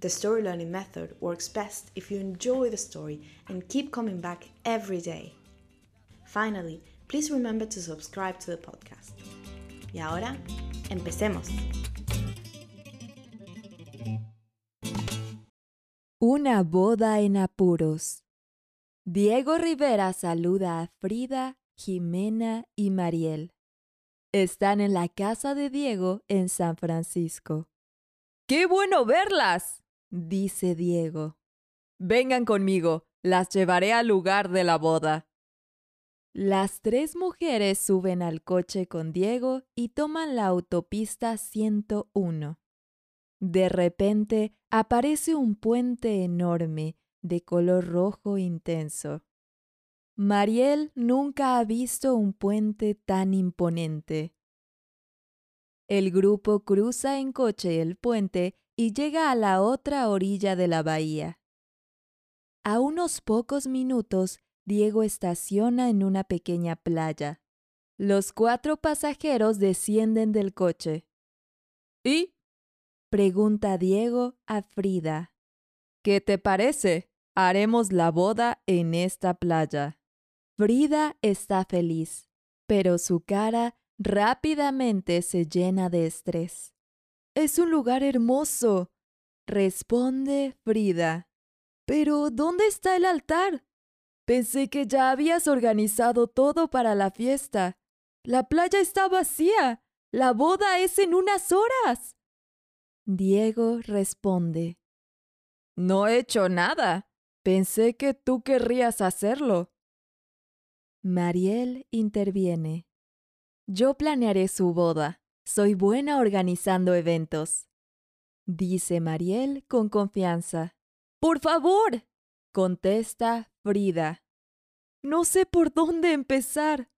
the story learning method works best if you enjoy the story and keep coming back every day. Finally, please remember to subscribe to the podcast. Y ahora, empecemos. Una boda en apuros. Diego Rivera saluda a Frida, Jimena y Mariel. Están en la casa de Diego en San Francisco. ¡Qué bueno verlas! Dice Diego. Vengan conmigo, las llevaré al lugar de la boda. Las tres mujeres suben al coche con Diego y toman la autopista 101. De repente aparece un puente enorme de color rojo intenso. Mariel nunca ha visto un puente tan imponente. El grupo cruza en coche el puente y llega a la otra orilla de la bahía. A unos pocos minutos, Diego estaciona en una pequeña playa. Los cuatro pasajeros descienden del coche. ¿Y? pregunta Diego a Frida. ¿Qué te parece? Haremos la boda en esta playa. Frida está feliz, pero su cara rápidamente se llena de estrés. Es un lugar hermoso, responde Frida. Pero ¿dónde está el altar? Pensé que ya habías organizado todo para la fiesta. La playa está vacía. La boda es en unas horas. Diego responde. No he hecho nada. Pensé que tú querrías hacerlo. Mariel interviene. Yo planearé su boda. Soy buena organizando eventos. Dice Mariel con confianza. Por favor, contesta Frida. No sé por dónde empezar.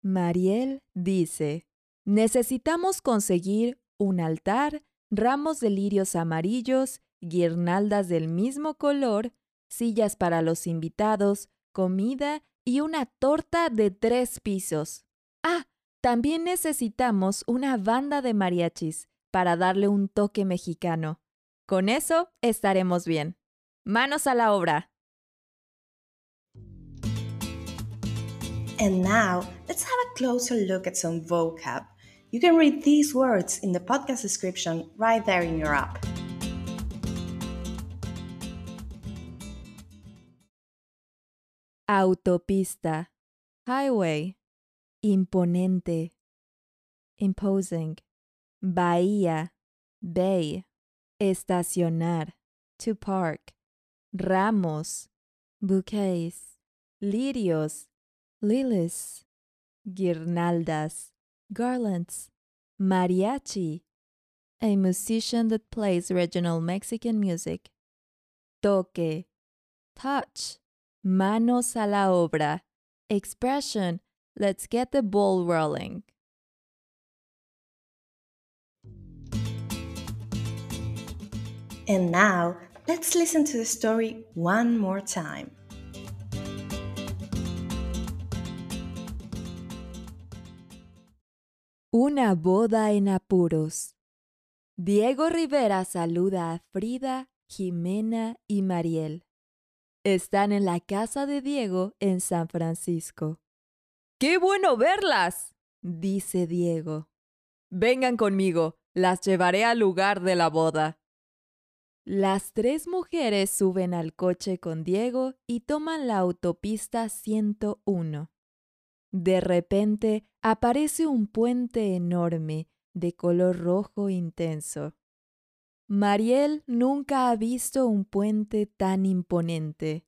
Mariel dice, necesitamos conseguir un altar, ramos de lirios amarillos, guirnaldas del mismo color, sillas para los invitados, comida y una torta de tres pisos. Ah, también necesitamos una banda de mariachis para darle un toque mexicano. Con eso estaremos bien. Manos a la obra. And now, let's have a closer look at some vocab. You can read these words in the podcast description right there in your app. Autopista. Highway. Imponente. Imposing. Bahía. Bay. Estacionar. To park. Ramos. Bouquets. Lirios. Lilies. Guirnaldas. Garlands. Mariachi. A musician that plays regional Mexican music. Toque. Touch. Manos a la obra. Expression. Let's get the ball rolling. And now, let's listen to the story one more time. Una boda en apuros. Diego Rivera saluda a Frida, Jimena y Mariel. Están en la casa de Diego en San Francisco. ¡Qué bueno verlas! dice Diego. Vengan conmigo, las llevaré al lugar de la boda. Las tres mujeres suben al coche con Diego y toman la autopista 101. De repente aparece un puente enorme de color rojo intenso. Mariel nunca ha visto un puente tan imponente.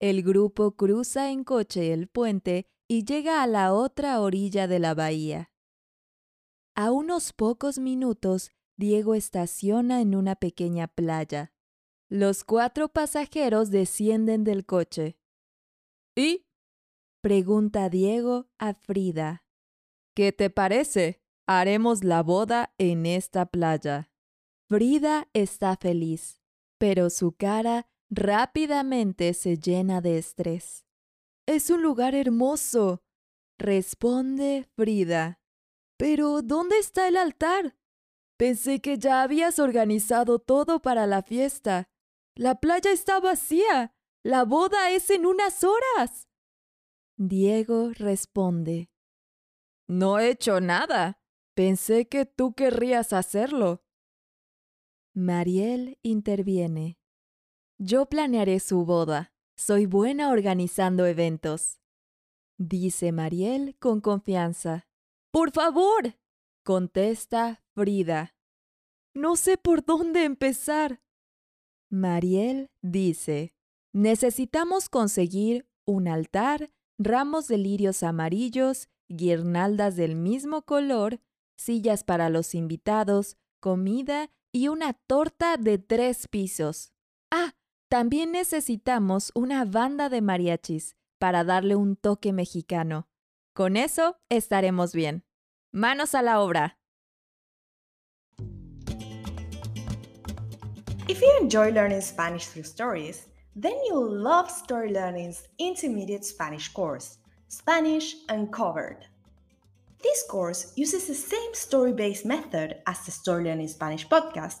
El grupo cruza en coche el puente y llega a la otra orilla de la bahía. A unos pocos minutos, Diego estaciona en una pequeña playa. Los cuatro pasajeros descienden del coche. ¿Y? pregunta Diego a Frida. ¿Qué te parece? Haremos la boda en esta playa. Frida está feliz, pero su cara rápidamente se llena de estrés. Es un lugar hermoso, responde Frida. Pero ¿dónde está el altar? Pensé que ya habías organizado todo para la fiesta. La playa está vacía. La boda es en unas horas. Diego responde. No he hecho nada. Pensé que tú querrías hacerlo. Mariel interviene. Yo planearé su boda. Soy buena organizando eventos. Dice Mariel con confianza. Por favor, contesta Frida. No sé por dónde empezar. Mariel dice, necesitamos conseguir un altar, ramos de lirios amarillos, guirnaldas del mismo color, sillas para los invitados, comida y una torta de tres pisos. También necesitamos una banda de mariachis para darle un toque mexicano. Con eso estaremos bien. Manos a la obra. If you enjoy learning Spanish through stories, then you'll love Story Learning's intermediate Spanish course, Spanish Uncovered. This course uses the same story based method as the Story Learning Spanish podcast